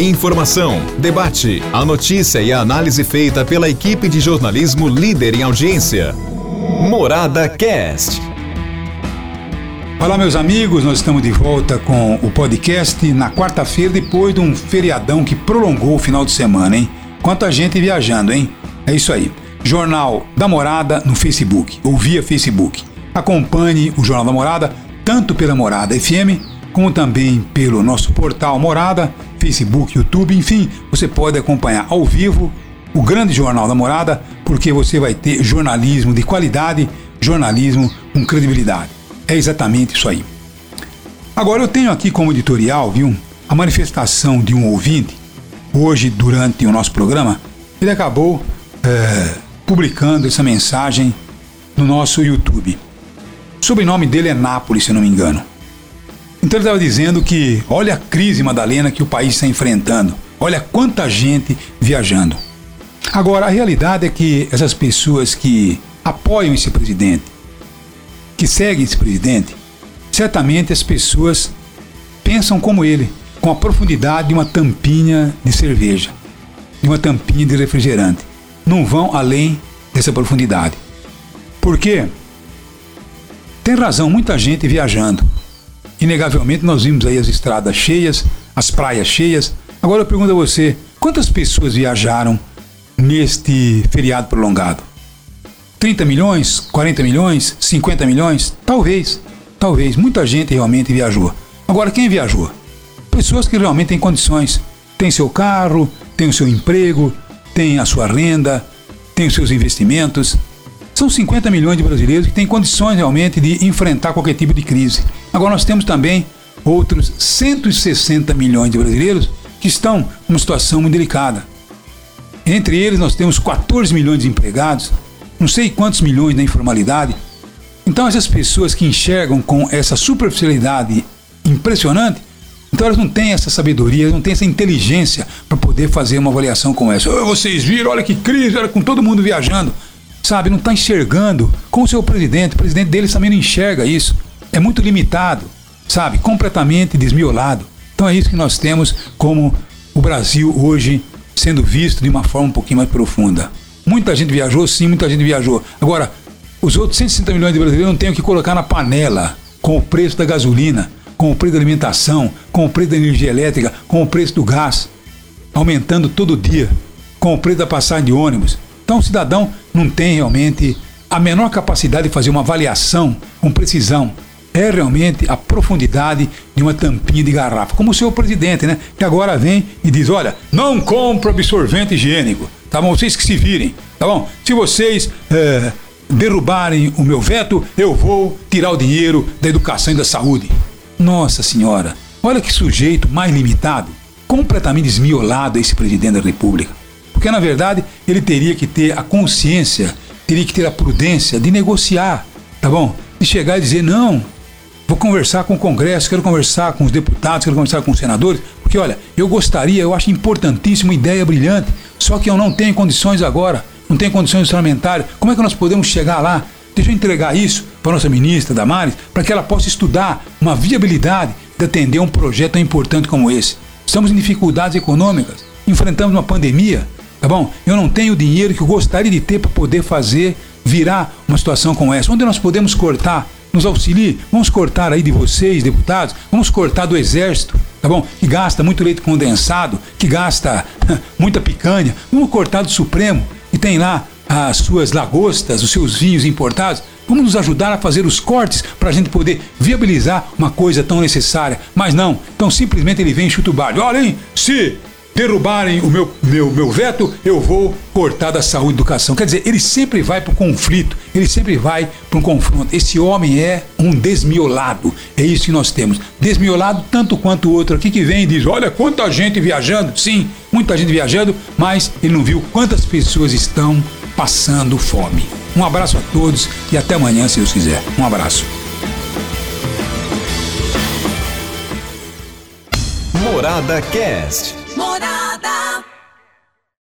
Informação, debate, a notícia e a análise feita pela equipe de jornalismo líder em audiência. Morada Cast. Olá, meus amigos, nós estamos de volta com o podcast na quarta-feira, depois de um feriadão que prolongou o final de semana, hein? Quanta gente viajando, hein? É isso aí. Jornal da Morada no Facebook, ou via Facebook. Acompanhe o Jornal da Morada tanto pela Morada FM, como também pelo nosso portal Morada Facebook, YouTube, enfim, você pode acompanhar ao vivo o grande Jornal da Morada, porque você vai ter jornalismo de qualidade, jornalismo com credibilidade. É exatamente isso aí. Agora eu tenho aqui como editorial, viu, a manifestação de um ouvinte. Hoje, durante o nosso programa, ele acabou é, publicando essa mensagem no nosso YouTube. O sobrenome dele é Nápoles, se não me engano. Então ele estava dizendo que olha a crise, Madalena, que o país está enfrentando. Olha quanta gente viajando. Agora, a realidade é que essas pessoas que apoiam esse presidente, que seguem esse presidente, certamente as pessoas pensam como ele, com a profundidade de uma tampinha de cerveja, de uma tampinha de refrigerante. Não vão além dessa profundidade. Por quê? Tem razão, muita gente viajando. Inegavelmente nós vimos aí as estradas cheias, as praias cheias. Agora eu pergunto a você, quantas pessoas viajaram neste feriado prolongado? 30 milhões? 40 milhões? 50 milhões? Talvez, talvez. Muita gente realmente viajou. Agora, quem viajou? Pessoas que realmente têm condições. Tem seu carro, tem o seu emprego, tem a sua renda, tem os seus investimentos. São 50 milhões de brasileiros que têm condições realmente de enfrentar qualquer tipo de crise. Agora nós temos também outros 160 milhões de brasileiros que estão numa situação muito delicada. Entre eles nós temos 14 milhões de empregados, não sei quantos milhões na informalidade. Então essas pessoas que enxergam com essa superficialidade impressionante, então elas não têm essa sabedoria, não têm essa inteligência para poder fazer uma avaliação como essa. Vocês viram, olha que crise, olha com todo mundo viajando. Sabe, não está enxergando com o seu presidente, o presidente deles também não enxerga isso é muito limitado, sabe? Completamente desmiolado. Então é isso que nós temos como o Brasil hoje sendo visto de uma forma um pouquinho mais profunda. Muita gente viajou, sim, muita gente viajou. Agora, os outros 160 milhões de brasileiros não têm o que colocar na panela com o preço da gasolina, com o preço da alimentação, com o preço da energia elétrica, com o preço do gás, aumentando todo dia, com o preço da passagem de ônibus. Então o cidadão não tem realmente a menor capacidade de fazer uma avaliação com precisão é realmente a profundidade de uma tampinha de garrafa. Como o seu presidente, né? Que agora vem e diz: olha, não compro absorvente higiênico. Tá bom? Vocês que se virem. Tá bom? Se vocês é, derrubarem o meu veto, eu vou tirar o dinheiro da educação e da saúde. Nossa Senhora, olha que sujeito mais limitado, completamente desmiolado esse presidente da República. Porque na verdade ele teria que ter a consciência, teria que ter a prudência de negociar, tá bom? De chegar e dizer: não, Vou conversar com o Congresso, quero conversar com os deputados, quero conversar com os senadores, porque olha, eu gostaria, eu acho importantíssima, ideia brilhante, só que eu não tenho condições agora, não tenho condições orçamentárias. Como é que nós podemos chegar lá? Deixa eu entregar isso para a nossa ministra Damares, para que ela possa estudar uma viabilidade de atender um projeto tão importante como esse. Estamos em dificuldades econômicas, enfrentamos uma pandemia, tá bom? Eu não tenho o dinheiro que eu gostaria de ter para poder fazer virar uma situação como essa. Onde nós podemos cortar nos auxilie. Vamos cortar aí de vocês, deputados, vamos cortar do Exército, tá bom? Que gasta muito leite condensado, que gasta muita picanha. Vamos cortar do Supremo, que tem lá as suas lagostas, os seus vinhos importados. Vamos nos ajudar a fazer os cortes para a gente poder viabilizar uma coisa tão necessária. Mas não, então simplesmente ele vem e chuta o balde. Olha, hein, se derrubarem o meu, meu, meu veto, eu vou cortar da saúde e educação. Quer dizer, ele sempre vai para o conflito, ele sempre vai para um confronto. Esse homem é um desmiolado. É isso que nós temos. Desmiolado tanto quanto o outro aqui que vem e diz: olha quanta gente viajando. Sim, muita gente viajando, mas ele não viu quantas pessoas estão passando fome. Um abraço a todos e até amanhã, se Deus quiser. Um abraço. Morada Cast. Morada.